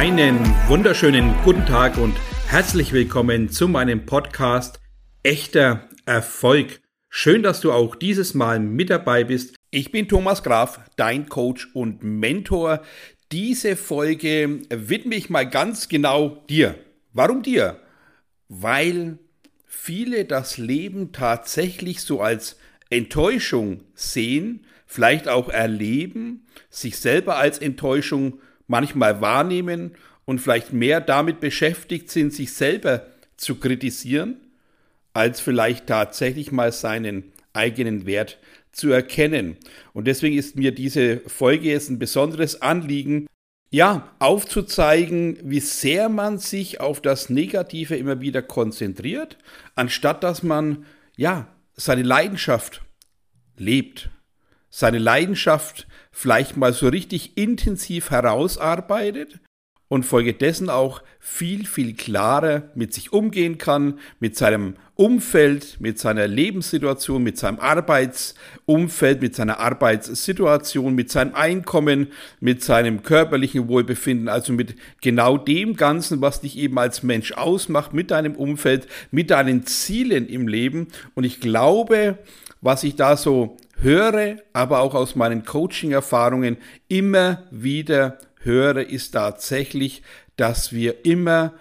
Einen wunderschönen guten Tag und herzlich willkommen zu meinem Podcast Echter Erfolg. Schön, dass du auch dieses Mal mit dabei bist. Ich bin Thomas Graf, dein Coach und Mentor. Diese Folge widme ich mal ganz genau dir. Warum dir? Weil viele das Leben tatsächlich so als Enttäuschung sehen, vielleicht auch erleben, sich selber als Enttäuschung manchmal wahrnehmen und vielleicht mehr damit beschäftigt sind, sich selber zu kritisieren, als vielleicht tatsächlich mal seinen eigenen Wert zu erkennen. Und deswegen ist mir diese Folge jetzt ein besonderes Anliegen, ja, aufzuzeigen, wie sehr man sich auf das Negative immer wieder konzentriert, anstatt dass man, ja, seine Leidenschaft lebt, seine Leidenschaft vielleicht mal so richtig intensiv herausarbeitet und folgedessen auch viel, viel klarer mit sich umgehen kann, mit seinem Umfeld, mit seiner Lebenssituation, mit seinem Arbeitsumfeld, mit seiner Arbeitssituation, mit seinem Einkommen, mit seinem körperlichen Wohlbefinden, also mit genau dem Ganzen, was dich eben als Mensch ausmacht, mit deinem Umfeld, mit deinen Zielen im Leben. Und ich glaube, was ich da so höre, aber auch aus meinen Coaching-Erfahrungen immer wieder höre, ist tatsächlich, dass wir immer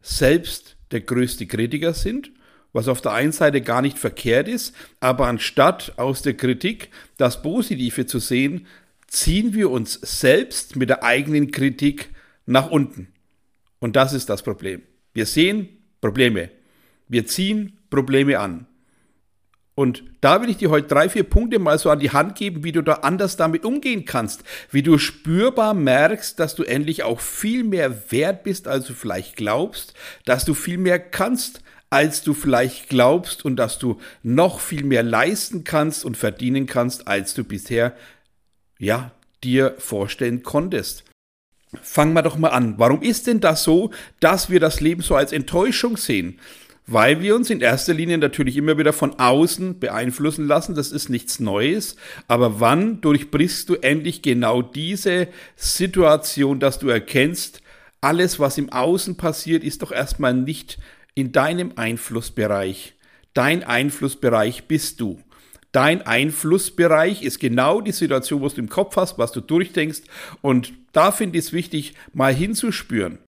selbst der größte Kritiker sind, was auf der einen Seite gar nicht verkehrt ist, aber anstatt aus der Kritik das Positive zu sehen, ziehen wir uns selbst mit der eigenen Kritik nach unten. Und das ist das Problem. Wir sehen Probleme. Wir ziehen Probleme an. Und da will ich dir heute drei, vier Punkte mal so an die Hand geben, wie du da anders damit umgehen kannst. Wie du spürbar merkst, dass du endlich auch viel mehr wert bist, als du vielleicht glaubst, dass du viel mehr kannst, als du vielleicht glaubst und dass du noch viel mehr leisten kannst und verdienen kannst, als du bisher, ja, dir vorstellen konntest. Fangen wir doch mal an. Warum ist denn das so, dass wir das Leben so als Enttäuschung sehen? Weil wir uns in erster Linie natürlich immer wieder von außen beeinflussen lassen. Das ist nichts Neues. Aber wann durchbrichst du endlich genau diese Situation, dass du erkennst, alles, was im Außen passiert, ist doch erstmal nicht in deinem Einflussbereich. Dein Einflussbereich bist du. Dein Einflussbereich ist genau die Situation, was du im Kopf hast, was du durchdenkst. Und da finde ich es wichtig, mal hinzuspüren.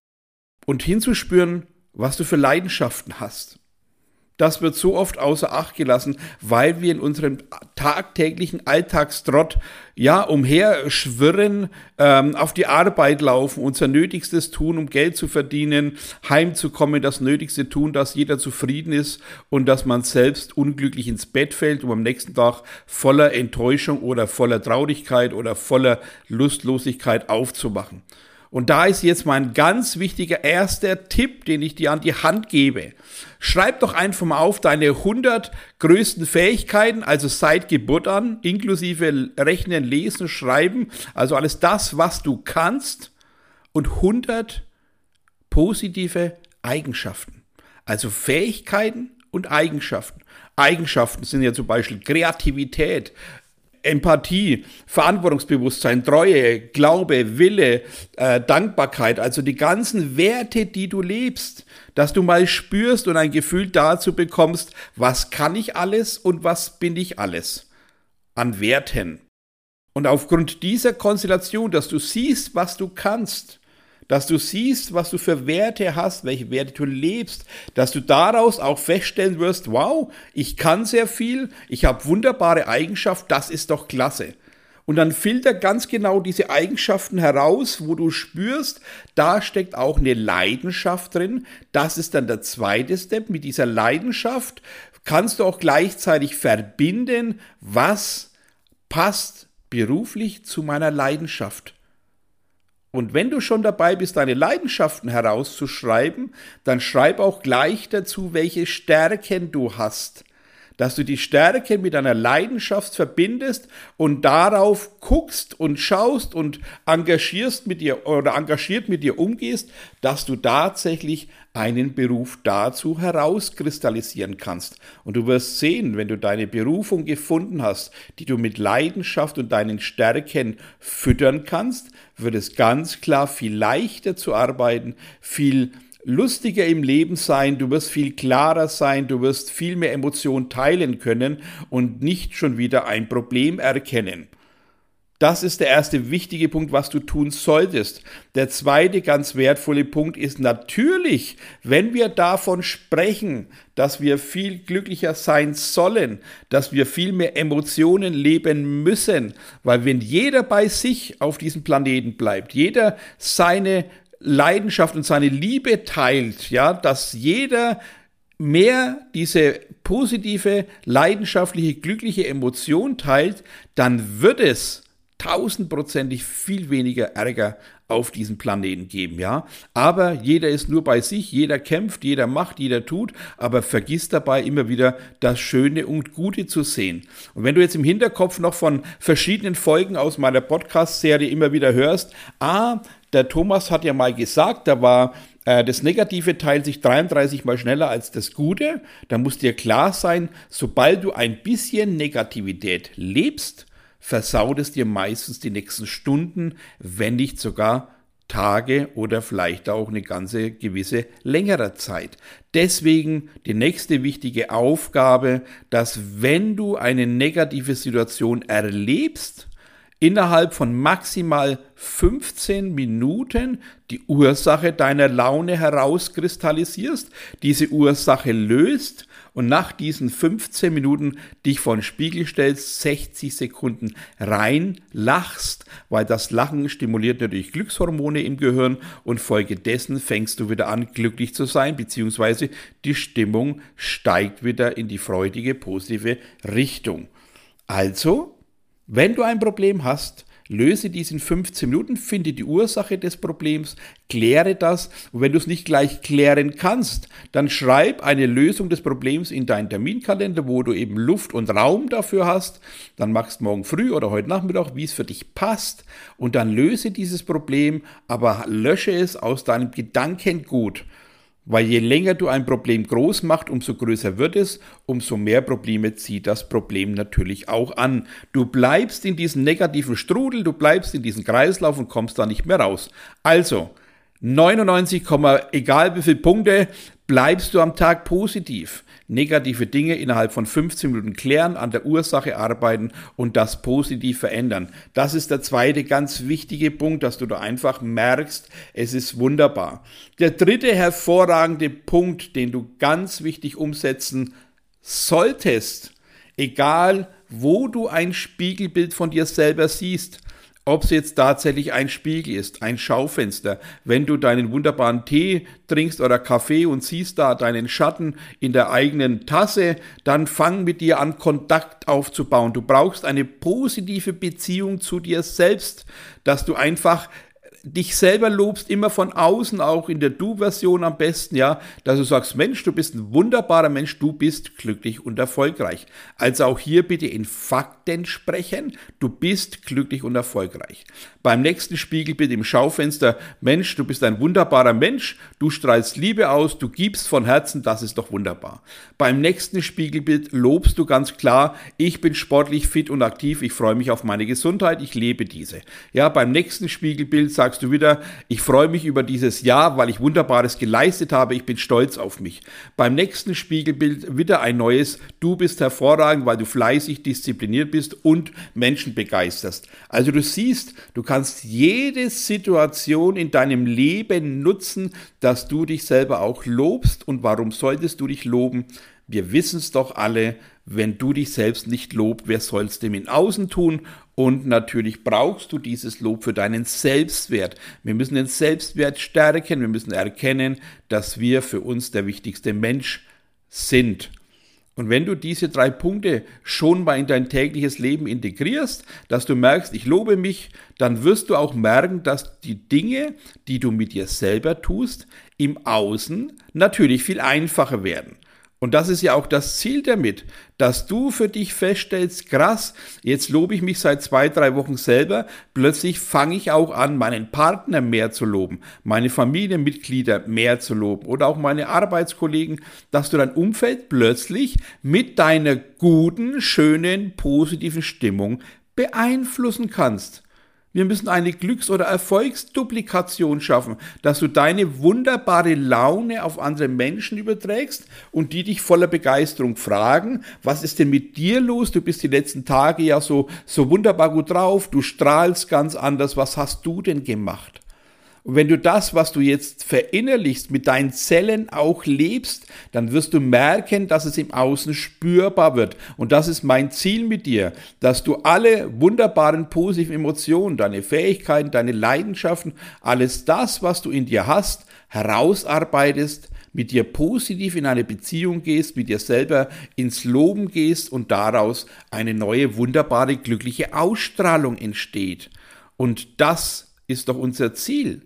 Und hinzuspüren, was du für Leidenschaften hast. Das wird so oft außer Acht gelassen, weil wir in unserem tagtäglichen Alltagstrott ja umherschwirren, ähm, auf die Arbeit laufen, unser Nötigstes tun, um Geld zu verdienen, heimzukommen, das Nötigste tun, dass jeder zufrieden ist und dass man selbst unglücklich ins Bett fällt, um am nächsten Tag voller Enttäuschung oder voller Traurigkeit oder voller Lustlosigkeit aufzumachen. Und da ist jetzt mein ganz wichtiger erster Tipp, den ich dir an die Hand gebe. Schreib doch einfach mal auf deine 100 größten Fähigkeiten, also seit Geburt an, inklusive Rechnen, Lesen, Schreiben, also alles das, was du kannst und 100 positive Eigenschaften. Also Fähigkeiten und Eigenschaften. Eigenschaften sind ja zum Beispiel Kreativität, Empathie, Verantwortungsbewusstsein, Treue, Glaube, Wille, äh, Dankbarkeit, also die ganzen Werte, die du lebst, dass du mal spürst und ein Gefühl dazu bekommst, was kann ich alles und was bin ich alles an Werten. Und aufgrund dieser Konstellation, dass du siehst, was du kannst, dass du siehst, was du für Werte hast, welche Werte du lebst, dass du daraus auch feststellen wirst, wow, ich kann sehr viel, ich habe wunderbare Eigenschaften, das ist doch klasse. Und dann filter ganz genau diese Eigenschaften heraus, wo du spürst, da steckt auch eine Leidenschaft drin. Das ist dann der zweite Step. Mit dieser Leidenschaft kannst du auch gleichzeitig verbinden, was passt beruflich zu meiner Leidenschaft. Und wenn du schon dabei bist, deine Leidenschaften herauszuschreiben, dann schreib auch gleich dazu, welche Stärken du hast. Dass du die Stärken mit deiner Leidenschaft verbindest und darauf guckst und schaust und engagierst mit dir oder engagiert mit dir umgehst, dass du tatsächlich einen Beruf dazu herauskristallisieren kannst. Und du wirst sehen, wenn du deine Berufung gefunden hast, die du mit Leidenschaft und deinen Stärken füttern kannst, wird es ganz klar viel leichter zu arbeiten, viel lustiger im Leben sein, du wirst viel klarer sein, du wirst viel mehr Emotionen teilen können und nicht schon wieder ein Problem erkennen. Das ist der erste wichtige Punkt, was du tun solltest. Der zweite ganz wertvolle Punkt ist natürlich, wenn wir davon sprechen, dass wir viel glücklicher sein sollen, dass wir viel mehr Emotionen leben müssen, weil wenn jeder bei sich auf diesem Planeten bleibt, jeder seine Leidenschaft und seine Liebe teilt, ja, dass jeder mehr diese positive, leidenschaftliche, glückliche Emotion teilt, dann wird es tausendprozentig viel weniger Ärger auf diesem Planeten geben, ja. Aber jeder ist nur bei sich, jeder kämpft, jeder macht, jeder tut, aber vergisst dabei immer wieder das Schöne und Gute zu sehen. Und wenn du jetzt im Hinterkopf noch von verschiedenen Folgen aus meiner Podcast-Serie immer wieder hörst, ah, der Thomas hat ja mal gesagt, da war äh, das Negative teilt sich 33 mal schneller als das Gute. Da muss dir klar sein, sobald du ein bisschen Negativität lebst, versaut es dir meistens die nächsten Stunden, wenn nicht sogar Tage oder vielleicht auch eine ganze gewisse längere Zeit. Deswegen die nächste wichtige Aufgabe, dass wenn du eine negative Situation erlebst, innerhalb von maximal 15 Minuten die Ursache deiner Laune herauskristallisierst, diese Ursache löst und nach diesen 15 Minuten dich vor den Spiegel stellst, 60 Sekunden rein lachst, weil das Lachen stimuliert natürlich Glückshormone im Gehirn und folgedessen fängst du wieder an, glücklich zu sein, beziehungsweise die Stimmung steigt wieder in die freudige, positive Richtung. Also, wenn du ein Problem hast, Löse dies in 15 Minuten, finde die Ursache des Problems, kläre das und wenn du es nicht gleich klären kannst, dann schreib eine Lösung des Problems in deinen Terminkalender, wo du eben Luft und Raum dafür hast. Dann machst morgen früh oder heute Nachmittag, wie es für dich passt und dann löse dieses Problem, aber lösche es aus deinem Gedankengut. Weil je länger du ein Problem groß machst, umso größer wird es, umso mehr Probleme zieht das Problem natürlich auch an. Du bleibst in diesem negativen Strudel, du bleibst in diesem Kreislauf und kommst da nicht mehr raus. Also, 99, egal wie viele Punkte, bleibst du am Tag positiv. Negative Dinge innerhalb von 15 Minuten klären, an der Ursache arbeiten und das positiv verändern. Das ist der zweite ganz wichtige Punkt, dass du da einfach merkst, es ist wunderbar. Der dritte hervorragende Punkt, den du ganz wichtig umsetzen solltest, egal wo du ein Spiegelbild von dir selber siehst, ob es jetzt tatsächlich ein Spiegel ist, ein Schaufenster, wenn du deinen wunderbaren Tee trinkst oder Kaffee und siehst da deinen Schatten in der eigenen Tasse, dann fang mit dir an, Kontakt aufzubauen. Du brauchst eine positive Beziehung zu dir selbst, dass du einfach dich selber lobst, immer von außen, auch in der Du-Version am besten, ja, dass du sagst, Mensch, du bist ein wunderbarer Mensch, du bist glücklich und erfolgreich. Also auch hier bitte in Fakten sprechen, du bist glücklich und erfolgreich. Beim nächsten Spiegelbild im Schaufenster, Mensch, du bist ein wunderbarer Mensch, du strahlst Liebe aus, du gibst von Herzen, das ist doch wunderbar. Beim nächsten Spiegelbild lobst du ganz klar, ich bin sportlich fit und aktiv, ich freue mich auf meine Gesundheit, ich lebe diese. Ja, beim nächsten Spiegelbild sagst sagst du wieder, ich freue mich über dieses Jahr, weil ich Wunderbares geleistet habe, ich bin stolz auf mich. Beim nächsten Spiegelbild wieder ein neues, du bist hervorragend, weil du fleißig, diszipliniert bist und Menschen begeisterst. Also du siehst, du kannst jede Situation in deinem Leben nutzen, dass du dich selber auch lobst. Und warum solltest du dich loben? Wir wissen es doch alle, wenn du dich selbst nicht lobt, wer soll es dem in Außen tun? Und natürlich brauchst du dieses Lob für deinen Selbstwert. Wir müssen den Selbstwert stärken, wir müssen erkennen, dass wir für uns der wichtigste Mensch sind. Und wenn du diese drei Punkte schon mal in dein tägliches Leben integrierst, dass du merkst, ich lobe mich, dann wirst du auch merken, dass die Dinge, die du mit dir selber tust, im Außen natürlich viel einfacher werden. Und das ist ja auch das Ziel damit, dass du für dich feststellst, krass, jetzt lobe ich mich seit zwei, drei Wochen selber, plötzlich fange ich auch an, meinen Partner mehr zu loben, meine Familienmitglieder mehr zu loben oder auch meine Arbeitskollegen, dass du dein Umfeld plötzlich mit deiner guten, schönen, positiven Stimmung beeinflussen kannst. Wir müssen eine Glücks- oder Erfolgsduplikation schaffen, dass du deine wunderbare Laune auf andere Menschen überträgst und die dich voller Begeisterung fragen, was ist denn mit dir los? Du bist die letzten Tage ja so, so wunderbar gut drauf, du strahlst ganz anders, was hast du denn gemacht? Und wenn du das, was du jetzt verinnerlichst, mit deinen Zellen auch lebst, dann wirst du merken, dass es im Außen spürbar wird. Und das ist mein Ziel mit dir, dass du alle wunderbaren positiven Emotionen, deine Fähigkeiten, deine Leidenschaften, alles das, was du in dir hast, herausarbeitest, mit dir positiv in eine Beziehung gehst, mit dir selber ins Loben gehst und daraus eine neue, wunderbare, glückliche Ausstrahlung entsteht. Und das ist doch unser Ziel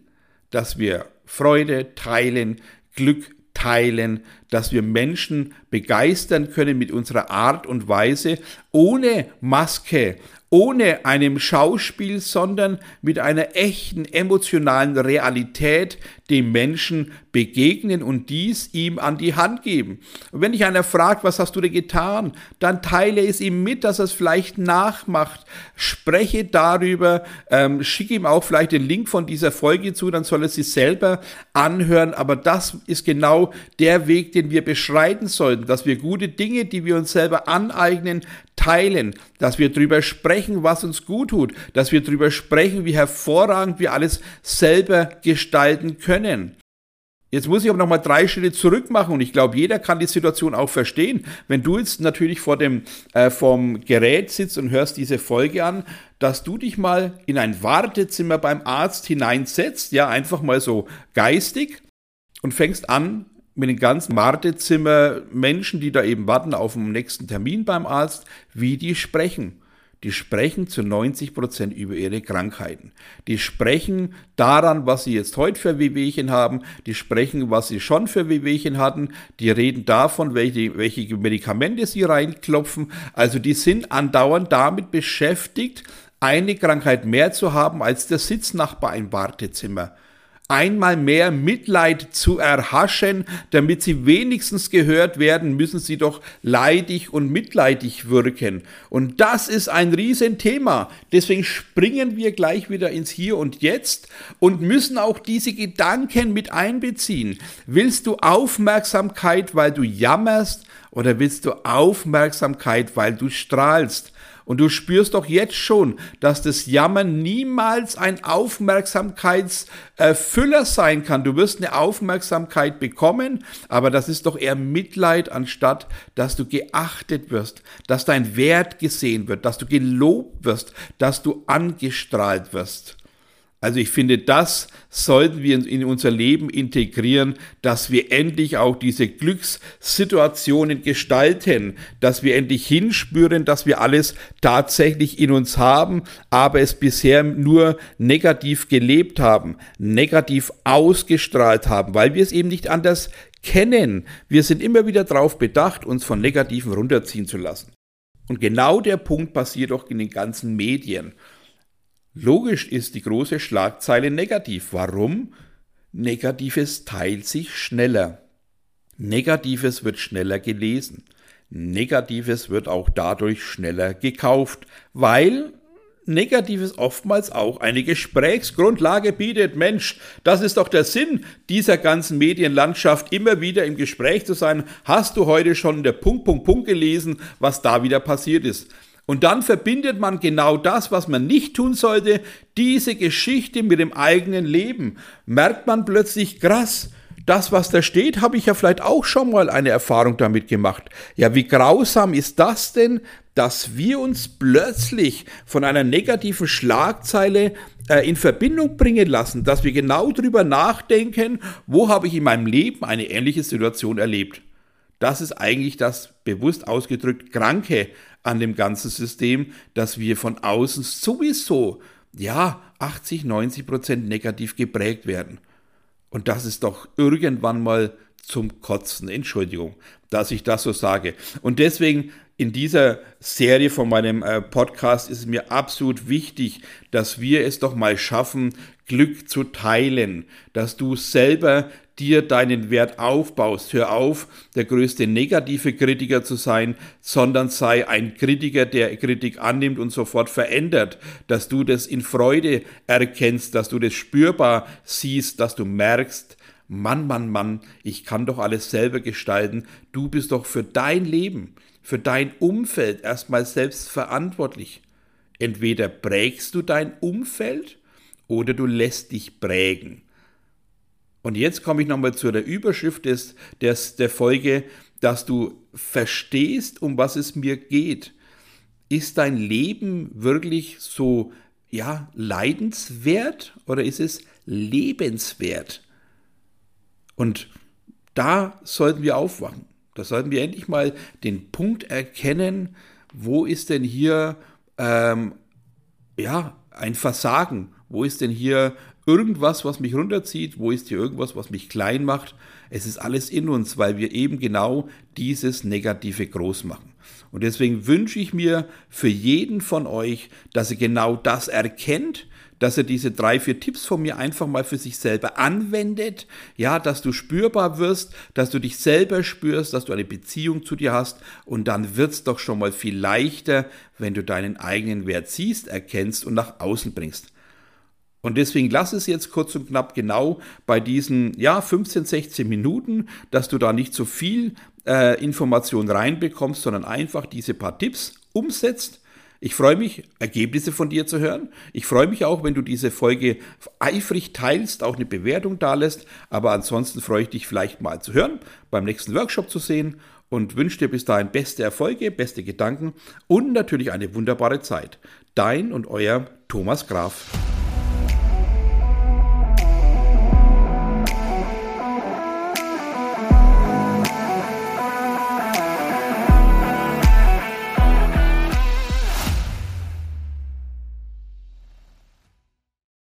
dass wir Freude teilen, Glück teilen, dass wir Menschen begeistern können mit unserer Art und Weise, ohne Maske, ohne einem Schauspiel, sondern mit einer echten emotionalen Realität dem Menschen begegnen und dies ihm an die Hand geben. Und wenn dich einer fragt, was hast du denn getan, dann teile es ihm mit, dass er es vielleicht nachmacht. Spreche darüber, ähm, schick ihm auch vielleicht den Link von dieser Folge zu, dann soll er sich selber anhören. Aber das ist genau der Weg, den wir beschreiten sollten, dass wir gute Dinge, die wir uns selber aneignen, teilen, dass wir darüber sprechen, was uns gut tut, dass wir darüber sprechen, wie hervorragend wir alles selber gestalten können. Jetzt muss ich aber nochmal drei Schritte zurück machen und ich glaube, jeder kann die Situation auch verstehen. Wenn du jetzt natürlich vor dem äh, vom Gerät sitzt und hörst diese Folge an, dass du dich mal in ein Wartezimmer beim Arzt hineinsetzt, ja, einfach mal so geistig und fängst an, mit den ganzen Wartezimmer Menschen, die da eben warten auf den nächsten Termin beim Arzt, wie die sprechen. Die sprechen zu 90 Prozent über ihre Krankheiten. Die sprechen daran, was sie jetzt heute für Wehwehchen haben. Die sprechen, was sie schon für Wehwehchen hatten. Die reden davon, welche, welche Medikamente sie reinklopfen. Also die sind andauernd damit beschäftigt, eine Krankheit mehr zu haben als der Sitznachbar im Wartezimmer einmal mehr Mitleid zu erhaschen, damit sie wenigstens gehört werden, müssen sie doch leidig und mitleidig wirken. Und das ist ein Riesenthema. Deswegen springen wir gleich wieder ins Hier und Jetzt und müssen auch diese Gedanken mit einbeziehen. Willst du Aufmerksamkeit, weil du jammerst, oder willst du Aufmerksamkeit, weil du strahlst? Und du spürst doch jetzt schon, dass das Jammern niemals ein Aufmerksamkeitsfüller sein kann. Du wirst eine Aufmerksamkeit bekommen, aber das ist doch eher Mitleid, anstatt dass du geachtet wirst, dass dein Wert gesehen wird, dass du gelobt wirst, dass du angestrahlt wirst. Also ich finde, das sollten wir in unser Leben integrieren, dass wir endlich auch diese Glückssituationen gestalten, dass wir endlich hinspüren, dass wir alles tatsächlich in uns haben, aber es bisher nur negativ gelebt haben, negativ ausgestrahlt haben, weil wir es eben nicht anders kennen. Wir sind immer wieder darauf bedacht, uns von Negativen runterziehen zu lassen. Und genau der Punkt passiert auch in den ganzen Medien. Logisch ist die große Schlagzeile negativ. Warum? Negatives teilt sich schneller. Negatives wird schneller gelesen. Negatives wird auch dadurch schneller gekauft, weil Negatives oftmals auch eine Gesprächsgrundlage bietet. Mensch, das ist doch der Sinn dieser ganzen Medienlandschaft, immer wieder im Gespräch zu sein. Hast du heute schon der Punkt, Punkt, Punkt gelesen, was da wieder passiert ist? Und dann verbindet man genau das, was man nicht tun sollte, diese Geschichte mit dem eigenen Leben. Merkt man plötzlich krass, das, was da steht, habe ich ja vielleicht auch schon mal eine Erfahrung damit gemacht. Ja, wie grausam ist das denn, dass wir uns plötzlich von einer negativen Schlagzeile äh, in Verbindung bringen lassen, dass wir genau darüber nachdenken, wo habe ich in meinem Leben eine ähnliche Situation erlebt. Das ist eigentlich das bewusst ausgedrückt Kranke an dem ganzen System, dass wir von außen sowieso, ja, 80, 90 Prozent negativ geprägt werden. Und das ist doch irgendwann mal zum Kotzen. Entschuldigung. dass ich das so sage. Und deswegen in dieser Serie von meinem äh, Podcast ist es mir absolut wichtig, dass wir es doch mal schaffen, Glück zu teilen, dass du selber dir deinen Wert aufbaust. Hör auf, der größte negative Kritiker zu sein, sondern sei ein Kritiker, der Kritik annimmt und sofort verändert, dass du das in Freude erkennst, dass du das spürbar siehst, dass du merkst, Mann, Mann, Mann, ich kann doch alles selber gestalten. Du bist doch für dein Leben, für dein Umfeld erstmal selbst verantwortlich. Entweder prägst du dein Umfeld oder du lässt dich prägen. Und jetzt komme ich nochmal zu der Überschrift des, des, der Folge, dass du verstehst, um was es mir geht. Ist dein Leben wirklich so, ja, leidenswert oder ist es lebenswert? Und da sollten wir aufwachen. Da sollten wir endlich mal den Punkt erkennen, wo ist denn hier ähm, ja, ein Versagen? Wo ist denn hier irgendwas, was mich runterzieht? Wo ist hier irgendwas, was mich klein macht? Es ist alles in uns, weil wir eben genau dieses Negative groß machen. Und deswegen wünsche ich mir für jeden von euch, dass er genau das erkennt, dass er diese drei, vier Tipps von mir einfach mal für sich selber anwendet, ja, dass du spürbar wirst, dass du dich selber spürst, dass du eine Beziehung zu dir hast und dann wird es doch schon mal viel leichter, wenn du deinen eigenen Wert siehst, erkennst und nach außen bringst. Und deswegen lass es jetzt kurz und knapp genau bei diesen ja, 15, 16 Minuten, dass du da nicht so viel äh, Information reinbekommst, sondern einfach diese paar Tipps umsetzt ich freue mich, Ergebnisse von dir zu hören. Ich freue mich auch, wenn du diese Folge eifrig teilst, auch eine Bewertung da lässt. Aber ansonsten freue ich dich vielleicht mal zu hören, beim nächsten Workshop zu sehen und wünsche dir bis dahin beste Erfolge, beste Gedanken und natürlich eine wunderbare Zeit. Dein und euer Thomas Graf.